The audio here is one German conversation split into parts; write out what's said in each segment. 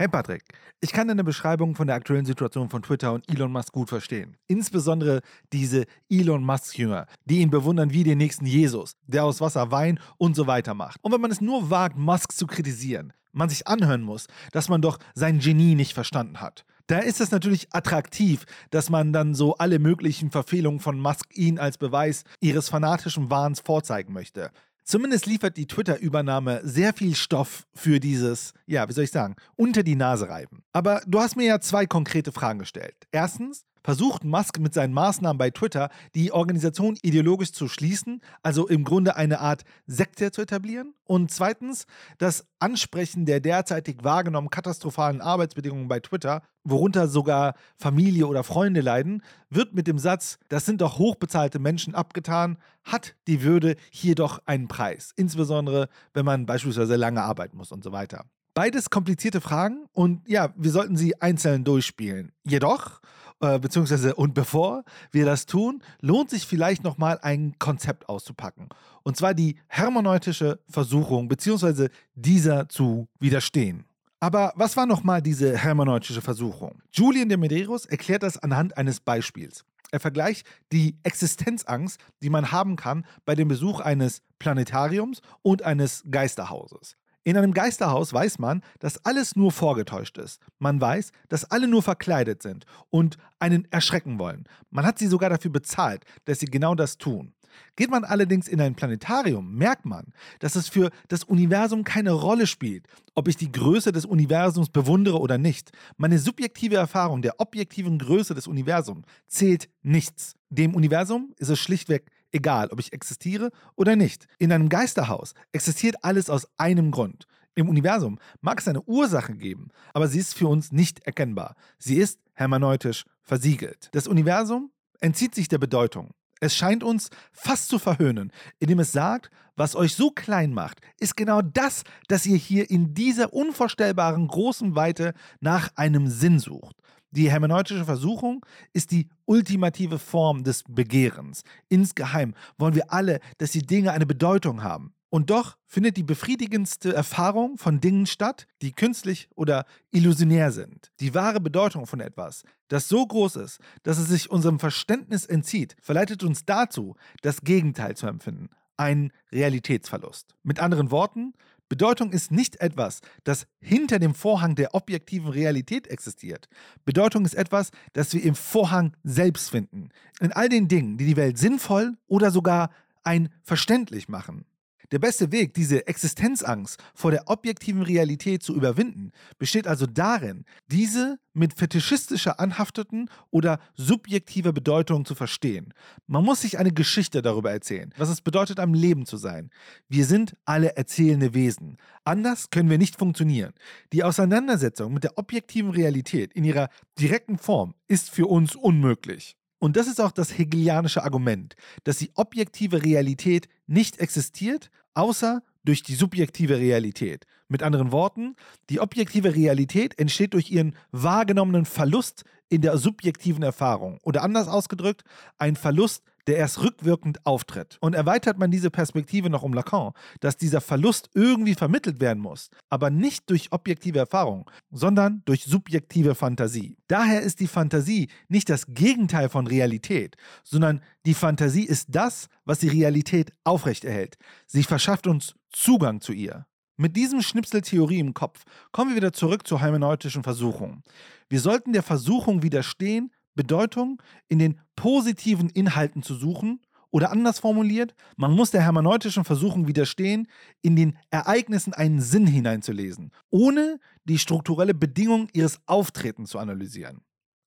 Hey Patrick, ich kann deine Beschreibung von der aktuellen Situation von Twitter und Elon Musk gut verstehen. Insbesondere diese Elon Musk-Jünger, die ihn bewundern wie den nächsten Jesus, der aus Wasser Wein und so weiter macht. Und wenn man es nur wagt, Musk zu kritisieren, man sich anhören muss, dass man doch sein Genie nicht verstanden hat. Da ist es natürlich attraktiv, dass man dann so alle möglichen Verfehlungen von Musk ihn als Beweis ihres fanatischen Wahns vorzeigen möchte. Zumindest liefert die Twitter-Übernahme sehr viel Stoff für dieses, ja, wie soll ich sagen, unter die Nase reiben. Aber du hast mir ja zwei konkrete Fragen gestellt. Erstens, versucht Musk mit seinen Maßnahmen bei Twitter die Organisation ideologisch zu schließen, also im Grunde eine Art Sekte zu etablieren? Und zweitens, das Ansprechen der derzeitig wahrgenommenen katastrophalen Arbeitsbedingungen bei Twitter, worunter sogar Familie oder Freunde leiden, wird mit dem Satz, das sind doch hochbezahlte Menschen abgetan, hat die Würde hier doch einen Preis, insbesondere wenn man beispielsweise lange arbeiten muss und so weiter. Beides komplizierte Fragen und ja, wir sollten sie einzeln durchspielen. Jedoch, äh, beziehungsweise und bevor wir das tun, lohnt sich vielleicht nochmal ein Konzept auszupacken. Und zwar die hermeneutische Versuchung, beziehungsweise dieser zu widerstehen. Aber was war nochmal diese hermeneutische Versuchung? Julian de Medeiros erklärt das anhand eines Beispiels. Er vergleicht die Existenzangst, die man haben kann bei dem Besuch eines Planetariums und eines Geisterhauses. In einem Geisterhaus weiß man, dass alles nur vorgetäuscht ist. Man weiß, dass alle nur verkleidet sind und einen erschrecken wollen. Man hat sie sogar dafür bezahlt, dass sie genau das tun. Geht man allerdings in ein Planetarium, merkt man, dass es für das Universum keine Rolle spielt, ob ich die Größe des Universums bewundere oder nicht. Meine subjektive Erfahrung der objektiven Größe des Universums zählt nichts. Dem Universum ist es schlichtweg egal, ob ich existiere oder nicht. In einem Geisterhaus existiert alles aus einem Grund. Im Universum mag es eine Ursache geben, aber sie ist für uns nicht erkennbar. Sie ist hermeneutisch versiegelt. Das Universum entzieht sich der Bedeutung. Es scheint uns fast zu verhöhnen, indem es sagt, was euch so klein macht, ist genau das, dass ihr hier in dieser unvorstellbaren großen Weite nach einem Sinn sucht. Die hermeneutische Versuchung ist die ultimative Form des Begehrens. Insgeheim wollen wir alle, dass die Dinge eine Bedeutung haben. Und doch findet die befriedigendste Erfahrung von Dingen statt, die künstlich oder illusionär sind. Die wahre Bedeutung von etwas, das so groß ist, dass es sich unserem Verständnis entzieht, verleitet uns dazu, das Gegenteil zu empfinden, einen Realitätsverlust. Mit anderen Worten, Bedeutung ist nicht etwas, das hinter dem Vorhang der objektiven Realität existiert. Bedeutung ist etwas, das wir im Vorhang selbst finden. In all den Dingen, die die Welt sinnvoll oder sogar ein verständlich machen. Der beste Weg, diese Existenzangst vor der objektiven Realität zu überwinden, besteht also darin, diese mit fetischistischer anhafteten oder subjektiver Bedeutung zu verstehen. Man muss sich eine Geschichte darüber erzählen, was es bedeutet, am Leben zu sein. Wir sind alle erzählende Wesen. Anders können wir nicht funktionieren. Die Auseinandersetzung mit der objektiven Realität in ihrer direkten Form ist für uns unmöglich. Und das ist auch das hegelianische Argument, dass die objektive Realität nicht existiert, außer durch die subjektive Realität. Mit anderen Worten, die objektive Realität entsteht durch ihren wahrgenommenen Verlust in der subjektiven Erfahrung. Oder anders ausgedrückt, ein Verlust der erst rückwirkend auftritt. Und erweitert man diese Perspektive noch um Lacan, dass dieser Verlust irgendwie vermittelt werden muss, aber nicht durch objektive Erfahrung, sondern durch subjektive Fantasie. Daher ist die Fantasie nicht das Gegenteil von Realität, sondern die Fantasie ist das, was die Realität aufrechterhält. Sie verschafft uns Zugang zu ihr. Mit diesem Schnipsel Theorie im Kopf kommen wir wieder zurück zur hermeneutischen Versuchung. Wir sollten der Versuchung widerstehen, Bedeutung in den positiven Inhalten zu suchen oder anders formuliert, man muss der hermeneutischen Versuchung widerstehen, in den Ereignissen einen Sinn hineinzulesen, ohne die strukturelle Bedingung ihres Auftretens zu analysieren.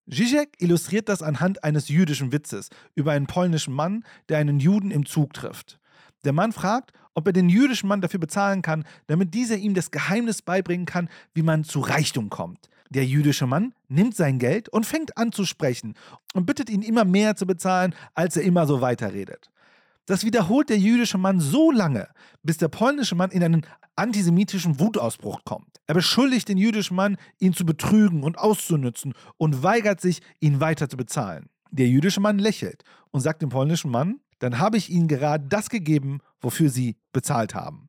Zizek illustriert das anhand eines jüdischen Witzes über einen polnischen Mann, der einen Juden im Zug trifft. Der Mann fragt, ob er den jüdischen Mann dafür bezahlen kann, damit dieser ihm das Geheimnis beibringen kann, wie man zu Reichtum kommt. Der jüdische Mann nimmt sein Geld und fängt an zu sprechen und bittet ihn immer mehr zu bezahlen, als er immer so weiterredet. Das wiederholt der jüdische Mann so lange, bis der polnische Mann in einen antisemitischen Wutausbruch kommt. Er beschuldigt den jüdischen Mann, ihn zu betrügen und auszunützen und weigert sich, ihn weiter zu bezahlen. Der jüdische Mann lächelt und sagt dem polnischen Mann, dann habe ich ihnen gerade das gegeben, wofür sie bezahlt haben.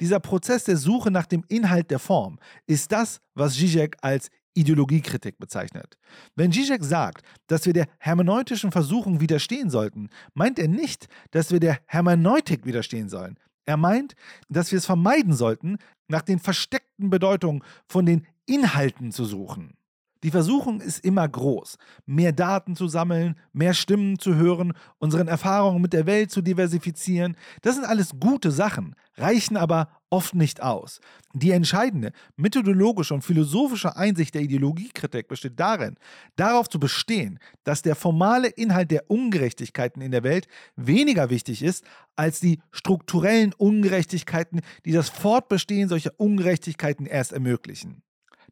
Dieser Prozess der Suche nach dem Inhalt der Form ist das, was Zizek als Ideologiekritik bezeichnet. Wenn Zizek sagt, dass wir der hermeneutischen Versuchung widerstehen sollten, meint er nicht, dass wir der Hermeneutik widerstehen sollen. Er meint, dass wir es vermeiden sollten, nach den versteckten Bedeutungen von den Inhalten zu suchen. Die Versuchung ist immer groß, mehr Daten zu sammeln, mehr Stimmen zu hören, unseren Erfahrungen mit der Welt zu diversifizieren. Das sind alles gute Sachen, reichen aber oft nicht aus. Die entscheidende methodologische und philosophische Einsicht der Ideologiekritik besteht darin, darauf zu bestehen, dass der formale Inhalt der Ungerechtigkeiten in der Welt weniger wichtig ist als die strukturellen Ungerechtigkeiten, die das Fortbestehen solcher Ungerechtigkeiten erst ermöglichen.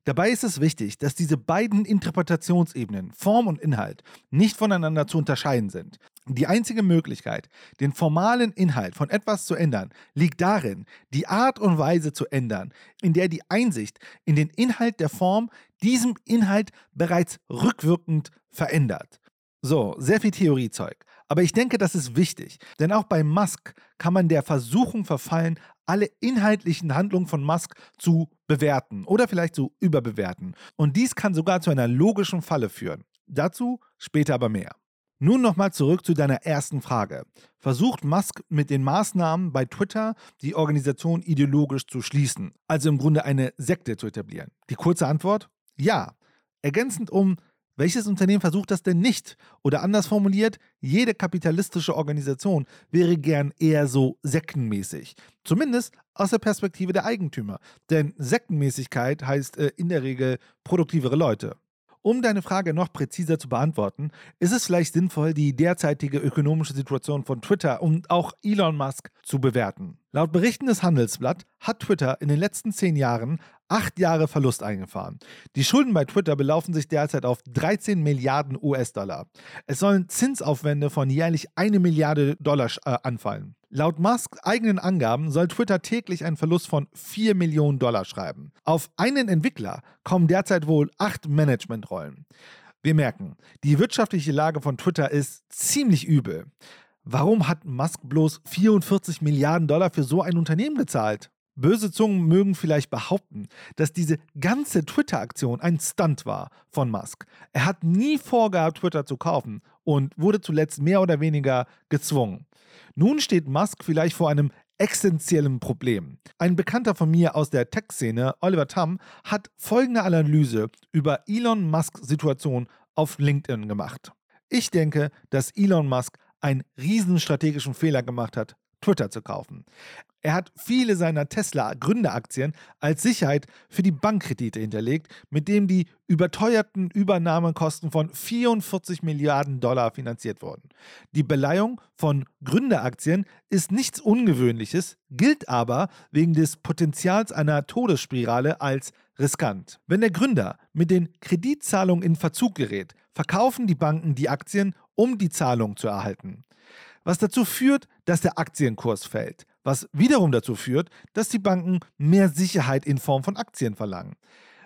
Dabei ist es wichtig, dass diese beiden Interpretationsebenen, Form und Inhalt, nicht voneinander zu unterscheiden sind. Die einzige Möglichkeit, den formalen Inhalt von etwas zu ändern, liegt darin, die Art und Weise zu ändern, in der die Einsicht in den Inhalt der Form diesem Inhalt bereits rückwirkend verändert. So, sehr viel Theoriezeug. Aber ich denke, das ist wichtig, denn auch bei Musk kann man der Versuchung verfallen, alle inhaltlichen Handlungen von Musk zu bewerten oder vielleicht zu überbewerten. Und dies kann sogar zu einer logischen Falle führen. Dazu später aber mehr. Nun nochmal zurück zu deiner ersten Frage. Versucht Musk mit den Maßnahmen bei Twitter die Organisation ideologisch zu schließen, also im Grunde eine Sekte zu etablieren? Die kurze Antwort? Ja. Ergänzend um welches Unternehmen versucht das denn nicht? Oder anders formuliert, jede kapitalistische Organisation wäre gern eher so sektenmäßig. Zumindest aus der Perspektive der Eigentümer. Denn Sektenmäßigkeit heißt äh, in der Regel produktivere Leute. Um deine Frage noch präziser zu beantworten, ist es vielleicht sinnvoll, die derzeitige ökonomische Situation von Twitter und auch Elon Musk zu bewerten. Laut Berichten des Handelsblatt hat Twitter in den letzten zehn Jahren acht Jahre Verlust eingefahren. Die Schulden bei Twitter belaufen sich derzeit auf 13 Milliarden US-Dollar. Es sollen Zinsaufwände von jährlich eine Milliarde Dollar äh, anfallen. Laut Musks eigenen Angaben soll Twitter täglich einen Verlust von 4 Millionen Dollar schreiben. Auf einen Entwickler kommen derzeit wohl acht Managementrollen. Wir merken, die wirtschaftliche Lage von Twitter ist ziemlich übel. Warum hat Musk bloß 44 Milliarden Dollar für so ein Unternehmen gezahlt? Böse Zungen mögen vielleicht behaupten, dass diese ganze Twitter-Aktion ein Stunt war von Musk. Er hat nie vorgehabt, Twitter zu kaufen und wurde zuletzt mehr oder weniger gezwungen. Nun steht Musk vielleicht vor einem essentiellen Problem. Ein Bekannter von mir aus der Tech-Szene, Oliver Tam, hat folgende Analyse über Elon Musks Situation auf LinkedIn gemacht. Ich denke, dass Elon Musk einen riesen strategischen Fehler gemacht hat, Twitter zu kaufen. Er hat viele seiner Tesla-Gründeraktien als Sicherheit für die Bankkredite hinterlegt, mit dem die überteuerten Übernahmekosten von 44 Milliarden Dollar finanziert wurden. Die Beleihung von Gründeraktien ist nichts Ungewöhnliches, gilt aber wegen des Potenzials einer Todesspirale als riskant. Wenn der Gründer mit den Kreditzahlungen in Verzug gerät, verkaufen die Banken die Aktien, um die Zahlung zu erhalten was dazu führt, dass der Aktienkurs fällt, was wiederum dazu führt, dass die Banken mehr Sicherheit in Form von Aktien verlangen.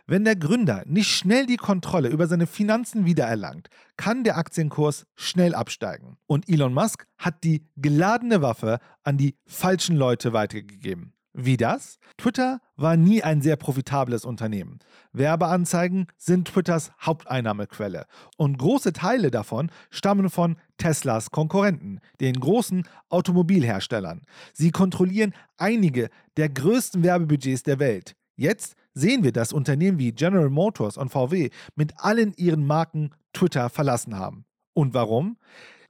Wenn der Gründer nicht schnell die Kontrolle über seine Finanzen wiedererlangt, kann der Aktienkurs schnell absteigen. Und Elon Musk hat die geladene Waffe an die falschen Leute weitergegeben. Wie das? Twitter war nie ein sehr profitables Unternehmen. Werbeanzeigen sind Twitters Haupteinnahmequelle und große Teile davon stammen von Teslas Konkurrenten, den großen Automobilherstellern. Sie kontrollieren einige der größten Werbebudgets der Welt. Jetzt sehen wir, dass Unternehmen wie General Motors und VW mit allen ihren Marken Twitter verlassen haben. Und warum?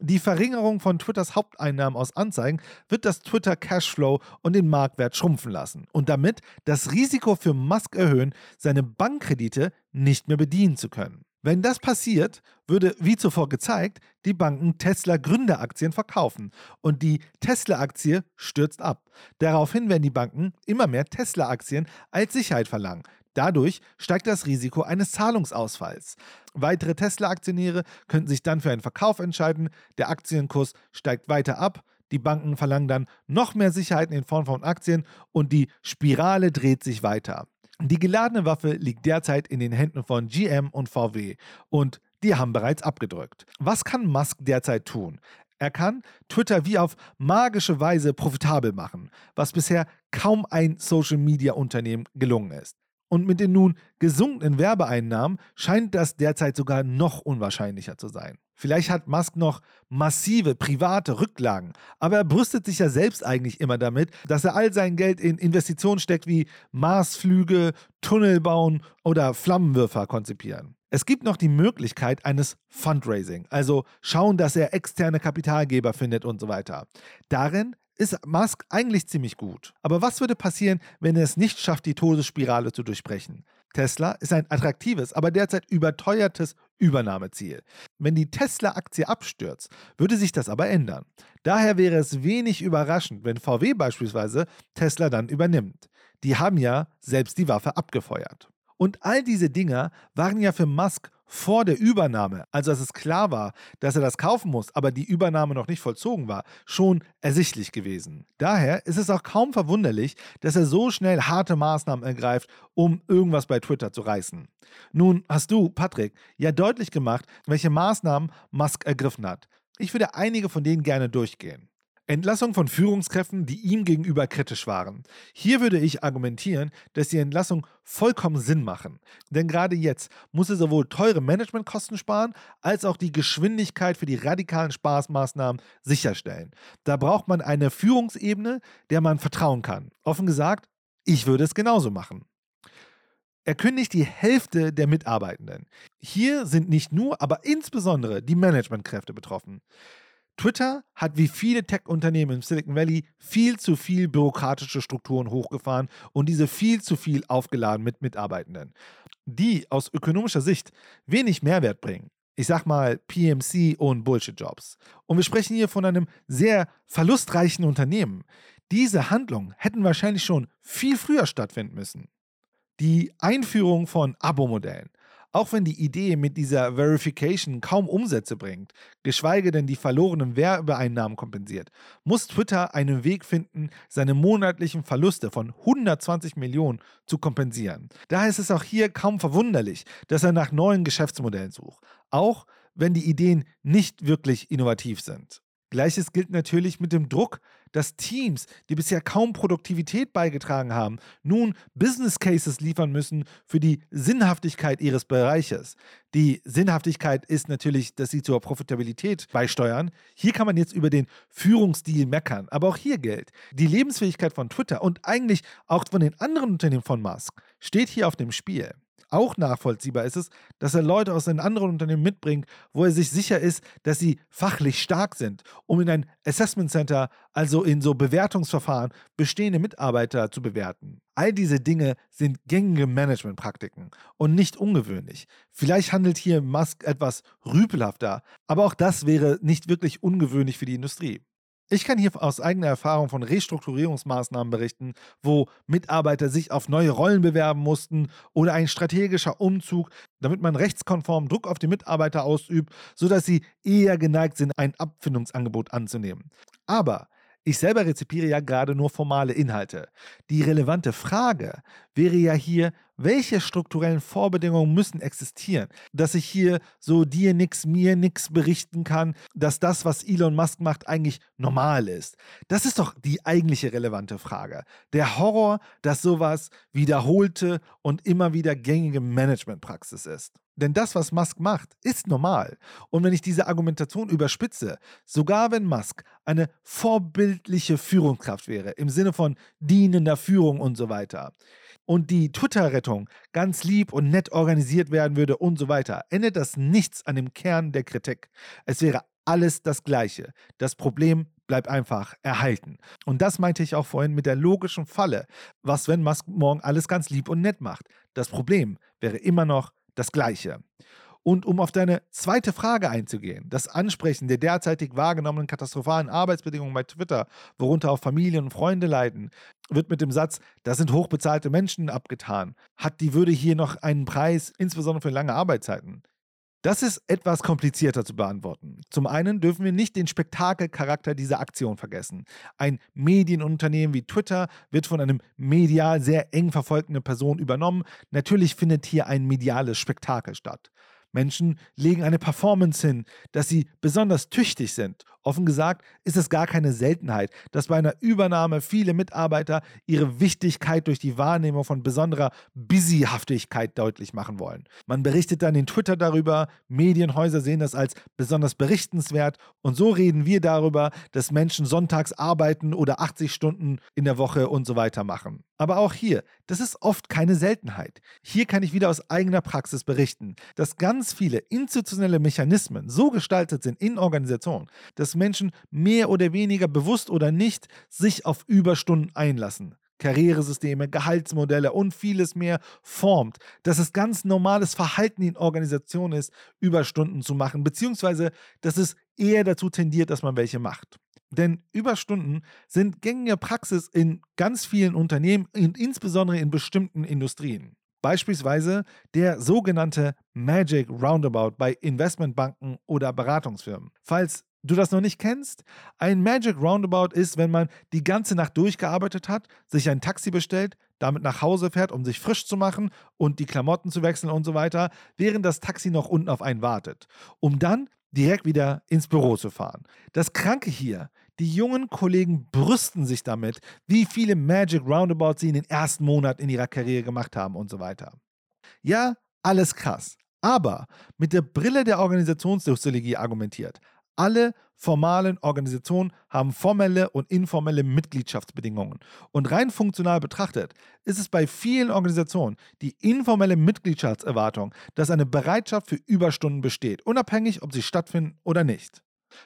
Die Verringerung von Twitters Haupteinnahmen aus Anzeigen wird das Twitter Cashflow und den Marktwert schrumpfen lassen und damit das Risiko für Musk erhöhen, seine Bankkredite nicht mehr bedienen zu können. Wenn das passiert, würde, wie zuvor gezeigt, die Banken Tesla Gründeraktien verkaufen und die Tesla-Aktie stürzt ab. Daraufhin werden die Banken immer mehr Tesla-Aktien als Sicherheit verlangen. Dadurch steigt das Risiko eines Zahlungsausfalls. Weitere Tesla-Aktionäre könnten sich dann für einen Verkauf entscheiden, der Aktienkurs steigt weiter ab, die Banken verlangen dann noch mehr Sicherheiten in Form von Aktien und die Spirale dreht sich weiter. Die geladene Waffe liegt derzeit in den Händen von GM und VW und die haben bereits abgedrückt. Was kann Musk derzeit tun? Er kann Twitter wie auf magische Weise profitabel machen, was bisher kaum ein Social-Media-Unternehmen gelungen ist. Und mit den nun gesunkenen Werbeeinnahmen scheint das derzeit sogar noch unwahrscheinlicher zu sein. Vielleicht hat Musk noch massive private Rücklagen, aber er brüstet sich ja selbst eigentlich immer damit, dass er all sein Geld in Investitionen steckt wie Marsflüge, Tunnel bauen oder Flammenwürfer konzipieren. Es gibt noch die Möglichkeit eines Fundraising, also schauen, dass er externe Kapitalgeber findet und so weiter. Darin ist Musk eigentlich ziemlich gut. Aber was würde passieren, wenn er es nicht schafft, die Todesspirale zu durchbrechen? Tesla ist ein attraktives, aber derzeit überteuertes Übernahmeziel. Wenn die Tesla-Aktie abstürzt, würde sich das aber ändern. Daher wäre es wenig überraschend, wenn VW beispielsweise Tesla dann übernimmt. Die haben ja selbst die Waffe abgefeuert. Und all diese Dinger waren ja für Musk vor der Übernahme, also als es klar war, dass er das kaufen muss, aber die Übernahme noch nicht vollzogen war, schon ersichtlich gewesen. Daher ist es auch kaum verwunderlich, dass er so schnell harte Maßnahmen ergreift, um irgendwas bei Twitter zu reißen. Nun hast du, Patrick, ja deutlich gemacht, welche Maßnahmen Musk ergriffen hat. Ich würde einige von denen gerne durchgehen. Entlassung von Führungskräften, die ihm gegenüber kritisch waren. Hier würde ich argumentieren, dass die Entlassung vollkommen Sinn machen. Denn gerade jetzt muss er sowohl teure Managementkosten sparen, als auch die Geschwindigkeit für die radikalen Spaßmaßnahmen sicherstellen. Da braucht man eine Führungsebene, der man vertrauen kann. Offen gesagt, ich würde es genauso machen. Er kündigt die Hälfte der Mitarbeitenden. Hier sind nicht nur, aber insbesondere die Managementkräfte betroffen. Twitter hat wie viele Tech-Unternehmen im Silicon Valley viel zu viel bürokratische Strukturen hochgefahren und diese viel zu viel aufgeladen mit Mitarbeitenden, die aus ökonomischer Sicht wenig Mehrwert bringen. Ich sag mal PMC und Bullshit-Jobs. Und wir sprechen hier von einem sehr verlustreichen Unternehmen. Diese Handlungen hätten wahrscheinlich schon viel früher stattfinden müssen. Die Einführung von Abo-Modellen, auch wenn die Idee mit dieser Verification kaum Umsätze bringt, geschweige denn die verlorenen Werbeeinnahmen kompensiert, muss Twitter einen Weg finden, seine monatlichen Verluste von 120 Millionen zu kompensieren. Daher ist es auch hier kaum verwunderlich, dass er nach neuen Geschäftsmodellen sucht, auch wenn die Ideen nicht wirklich innovativ sind. Gleiches gilt natürlich mit dem Druck, dass Teams, die bisher kaum Produktivität beigetragen haben, nun Business Cases liefern müssen für die Sinnhaftigkeit ihres Bereiches. Die Sinnhaftigkeit ist natürlich, dass sie zur Profitabilität beisteuern. Hier kann man jetzt über den Führungsstil meckern, aber auch hier gilt, die Lebensfähigkeit von Twitter und eigentlich auch von den anderen Unternehmen von Musk steht hier auf dem Spiel. Auch nachvollziehbar ist es, dass er Leute aus einem anderen Unternehmen mitbringt, wo er sich sicher ist, dass sie fachlich stark sind, um in ein Assessment Center, also in so Bewertungsverfahren, bestehende Mitarbeiter zu bewerten. All diese Dinge sind gängige Managementpraktiken und nicht ungewöhnlich. Vielleicht handelt hier Musk etwas rüpelhafter, aber auch das wäre nicht wirklich ungewöhnlich für die Industrie. Ich kann hier aus eigener Erfahrung von Restrukturierungsmaßnahmen berichten, wo Mitarbeiter sich auf neue Rollen bewerben mussten oder ein strategischer Umzug, damit man rechtskonform Druck auf die Mitarbeiter ausübt, sodass sie eher geneigt sind, ein Abfindungsangebot anzunehmen. Aber ich selber rezipiere ja gerade nur formale Inhalte. Die relevante Frage wäre ja hier, welche strukturellen Vorbedingungen müssen existieren, dass ich hier so dir nix, mir nix berichten kann, dass das, was Elon Musk macht, eigentlich normal ist. Das ist doch die eigentliche relevante Frage. Der Horror, dass sowas wiederholte und immer wieder gängige Managementpraxis ist. Denn das, was Musk macht, ist normal. Und wenn ich diese Argumentation überspitze, sogar wenn Musk eine vorbildliche Führungskraft wäre, im Sinne von dienender Führung und so weiter, und die Twitter-Rettung ganz lieb und nett organisiert werden würde und so weiter, ändert das nichts an dem Kern der Kritik. Es wäre alles das Gleiche. Das Problem bleibt einfach erhalten. Und das meinte ich auch vorhin mit der logischen Falle. Was, wenn Musk morgen alles ganz lieb und nett macht? Das Problem wäre immer noch das Gleiche. Und um auf deine zweite Frage einzugehen, das Ansprechen der derzeitig wahrgenommenen katastrophalen Arbeitsbedingungen bei Twitter, worunter auch Familien und Freunde leiden, wird mit dem Satz, das sind hochbezahlte Menschen abgetan. Hat die Würde hier noch einen Preis, insbesondere für lange Arbeitszeiten? Das ist etwas komplizierter zu beantworten. Zum einen dürfen wir nicht den Spektakelcharakter dieser Aktion vergessen. Ein Medienunternehmen wie Twitter wird von einem medial sehr eng verfolgenden Person übernommen. Natürlich findet hier ein mediales Spektakel statt. Menschen legen eine Performance hin, dass sie besonders tüchtig sind Offen gesagt ist es gar keine Seltenheit, dass bei einer Übernahme viele Mitarbeiter ihre Wichtigkeit durch die Wahrnehmung von besonderer Busyhaftigkeit deutlich machen wollen. Man berichtet dann in Twitter darüber, Medienhäuser sehen das als besonders berichtenswert und so reden wir darüber, dass Menschen sonntags arbeiten oder 80 Stunden in der Woche und so weiter machen. Aber auch hier, das ist oft keine Seltenheit. Hier kann ich wieder aus eigener Praxis berichten, dass ganz viele institutionelle Mechanismen so gestaltet sind in Organisationen, dass Menschen mehr oder weniger bewusst oder nicht sich auf Überstunden einlassen. Karrieresysteme, Gehaltsmodelle und vieles mehr formt, dass es ganz normales Verhalten in Organisationen ist, Überstunden zu machen, beziehungsweise dass es eher dazu tendiert, dass man welche macht. Denn Überstunden sind gängige Praxis in ganz vielen Unternehmen und insbesondere in bestimmten Industrien. Beispielsweise der sogenannte Magic Roundabout bei Investmentbanken oder Beratungsfirmen. Falls du das noch nicht kennst, ein Magic Roundabout ist, wenn man die ganze Nacht durchgearbeitet hat, sich ein Taxi bestellt, damit nach Hause fährt, um sich frisch zu machen und die Klamotten zu wechseln und so weiter, während das Taxi noch unten auf einen wartet, um dann direkt wieder ins Büro zu fahren. Das Kranke hier, die jungen Kollegen brüsten sich damit, wie viele Magic Roundabouts sie in den ersten Monaten in ihrer Karriere gemacht haben und so weiter. Ja, alles krass. Aber mit der Brille der Organisationssoziologie argumentiert, alle formalen Organisationen haben formelle und informelle Mitgliedschaftsbedingungen. Und rein funktional betrachtet ist es bei vielen Organisationen die informelle Mitgliedschaftserwartung, dass eine Bereitschaft für Überstunden besteht, unabhängig ob sie stattfinden oder nicht.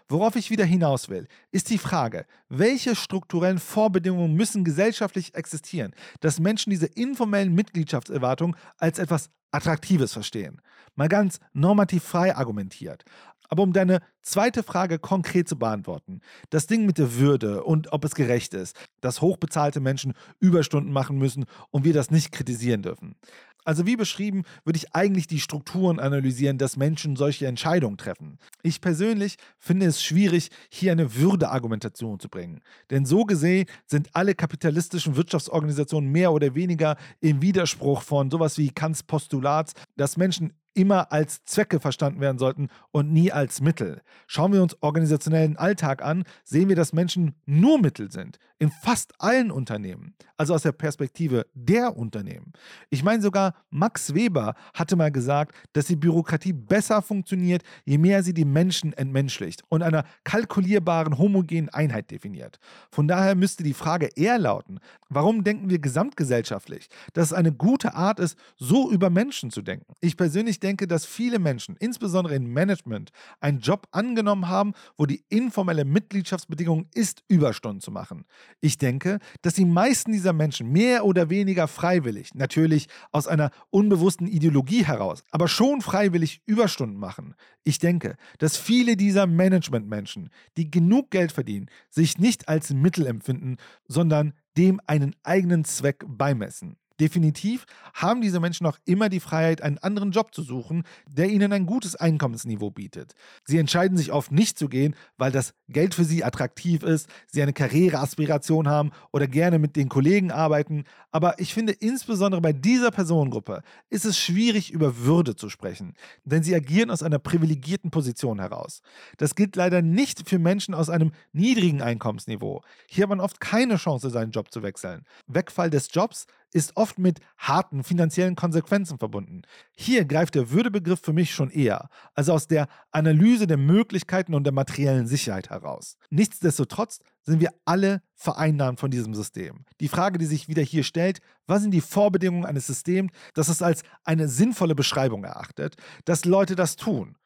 Worauf ich wieder hinaus will, ist die Frage, welche strukturellen Vorbedingungen müssen gesellschaftlich existieren, dass Menschen diese informellen Mitgliedschaftserwartungen als etwas Attraktives verstehen. Mal ganz normativ frei argumentiert. Aber um deine zweite Frage konkret zu beantworten, das Ding mit der Würde und ob es gerecht ist, dass hochbezahlte Menschen Überstunden machen müssen und wir das nicht kritisieren dürfen. Also wie beschrieben, würde ich eigentlich die Strukturen analysieren, dass Menschen solche Entscheidungen treffen. Ich persönlich finde es schwierig, hier eine Würdeargumentation zu bringen. Denn so gesehen sind alle kapitalistischen Wirtschaftsorganisationen mehr oder weniger im Widerspruch von sowas wie Kants Postulat, dass Menschen immer als Zwecke verstanden werden sollten und nie als Mittel. Schauen wir uns organisationellen Alltag an, sehen wir, dass Menschen nur Mittel sind. In fast allen Unternehmen. Also aus der Perspektive der Unternehmen. Ich meine sogar, Max Weber hatte mal gesagt, dass die Bürokratie besser funktioniert, je mehr sie die Menschen entmenschlicht und einer kalkulierbaren, homogenen Einheit definiert. Von daher müsste die Frage eher lauten, warum denken wir gesamtgesellschaftlich, dass es eine gute Art ist, so über Menschen zu denken? Ich persönlich denke, dass viele Menschen, insbesondere im Management, einen Job angenommen haben, wo die informelle Mitgliedschaftsbedingung ist, Überstunden zu machen. Ich denke, dass die meisten dieser Menschen mehr oder weniger freiwillig, natürlich aus einer unbewussten Ideologie heraus, aber schon freiwillig Überstunden machen. Ich denke, dass viele dieser Managementmenschen, die genug Geld verdienen, sich nicht als Mittel empfinden, sondern dem einen eigenen Zweck beimessen. Definitiv haben diese Menschen auch immer die Freiheit, einen anderen Job zu suchen, der ihnen ein gutes Einkommensniveau bietet. Sie entscheiden sich oft nicht zu gehen, weil das Geld für sie attraktiv ist, sie eine Karriereaspiration haben oder gerne mit den Kollegen arbeiten. Aber ich finde, insbesondere bei dieser Personengruppe ist es schwierig, über Würde zu sprechen, denn sie agieren aus einer privilegierten Position heraus. Das gilt leider nicht für Menschen aus einem niedrigen Einkommensniveau. Hier hat man oft keine Chance, seinen Job zu wechseln. Wegfall des Jobs ist oft mit harten finanziellen Konsequenzen verbunden. Hier greift der Würdebegriff für mich schon eher, also aus der Analyse der Möglichkeiten und der materiellen Sicherheit heraus. Nichtsdestotrotz sind wir alle vereinnahmt von diesem System. Die Frage, die sich wieder hier stellt, was sind die Vorbedingungen eines Systems, das es als eine sinnvolle Beschreibung erachtet, dass Leute das tun?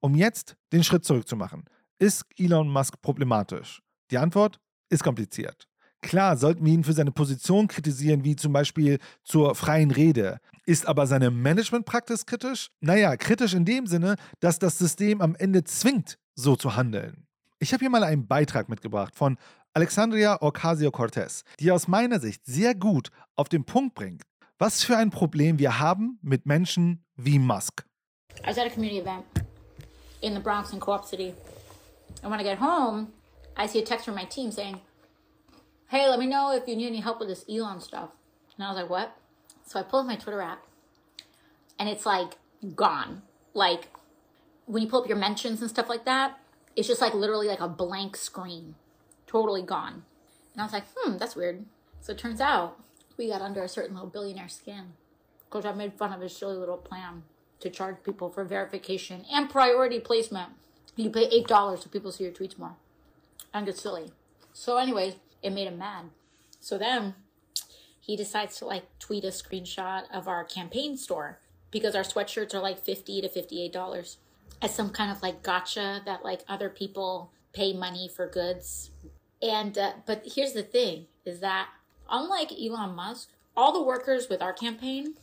Um jetzt den Schritt zurück zu machen, ist Elon Musk problematisch? Die Antwort ist kompliziert. Klar sollten wir ihn für seine Position kritisieren, wie zum Beispiel zur freien Rede. Ist aber seine Managementpraxis kritisch? Naja, kritisch in dem Sinne, dass das System am Ende zwingt, so zu handeln. Ich habe hier mal einen Beitrag mitgebracht von Alexandria Ocasio-Cortez, die aus meiner Sicht sehr gut auf den Punkt bringt, was für ein Problem wir haben mit Menschen wie Musk. I was at a community event in the Bronx in Co-op City. And when I get home, I see a text from my team saying, hey, let me know if you need any help with this Elon stuff. And I was like, what? So I pulled up my Twitter app and it's like gone. Like when you pull up your mentions and stuff like that, it's just like literally like a blank screen, totally gone. And I was like, hmm, that's weird. So it turns out we got under a certain little billionaire skin because I made fun of his silly little plan to charge people for verification and priority placement. You pay eight dollars so people see your tweets more. And get silly. So, anyways, it made him mad. So then he decides to like tweet a screenshot of our campaign store because our sweatshirts are like 50 to 58 dollars as some kind of like gotcha that like other people pay money for goods. And uh, but here's the thing is that unlike elon musk all the workers with our campaign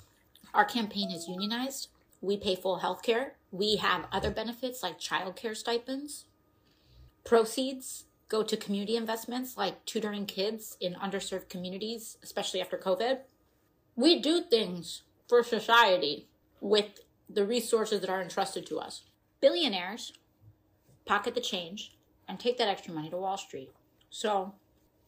our campaign is unionized. We pay full health care we have other benefits like childcare stipends proceeds go to community investments like tutoring kids in underserved communities especially after covid we do things for society with the resources that are entrusted to us. Billionaires pocket the change and take that extra money to Wall Street. So,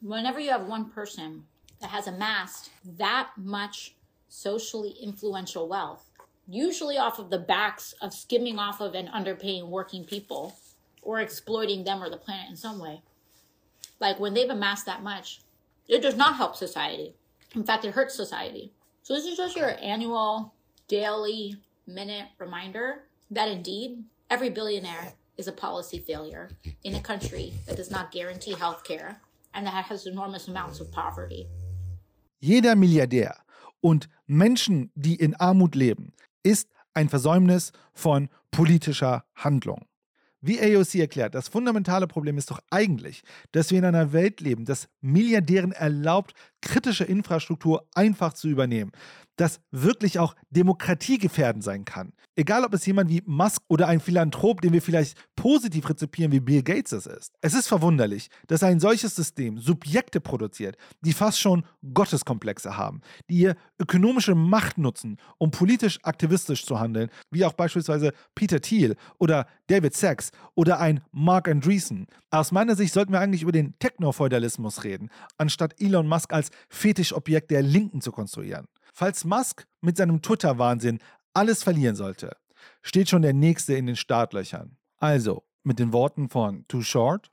whenever you have one person that has amassed that much socially influential wealth, usually off of the backs of skimming off of and underpaying working people or exploiting them or the planet in some way, like when they've amassed that much, it does not help society. In fact, it hurts society. So, this is just your annual daily minute reminder that indeed every billionaire is a policy failure in a country that does not guarantee health care and that has enormous amounts of poverty. Jeder Milliardär und Menschen, die in Armut leben, ist ein Versäumnis von politischer Handlung. Wie AOC erklärt, das fundamentale Problem ist doch eigentlich, dass wir in einer Welt leben, das Milliardären erlaubt, kritische Infrastruktur einfach zu übernehmen das wirklich auch demokratiegefährdend sein kann. Egal, ob es jemand wie Musk oder ein Philanthrop, den wir vielleicht positiv rezipieren, wie Bill Gates es ist. Es ist verwunderlich, dass ein solches System Subjekte produziert, die fast schon Gotteskomplexe haben, die ihr ökonomische Macht nutzen, um politisch aktivistisch zu handeln, wie auch beispielsweise Peter Thiel oder David Sachs oder ein Mark Andreessen. Aus meiner Sicht sollten wir eigentlich über den Technofeudalismus reden, anstatt Elon Musk als Fetischobjekt der Linken zu konstruieren. Falls Musk mit seinem Twitter-Wahnsinn alles verlieren sollte, steht schon der nächste in den Startlöchern. Also, mit den Worten von Too Short.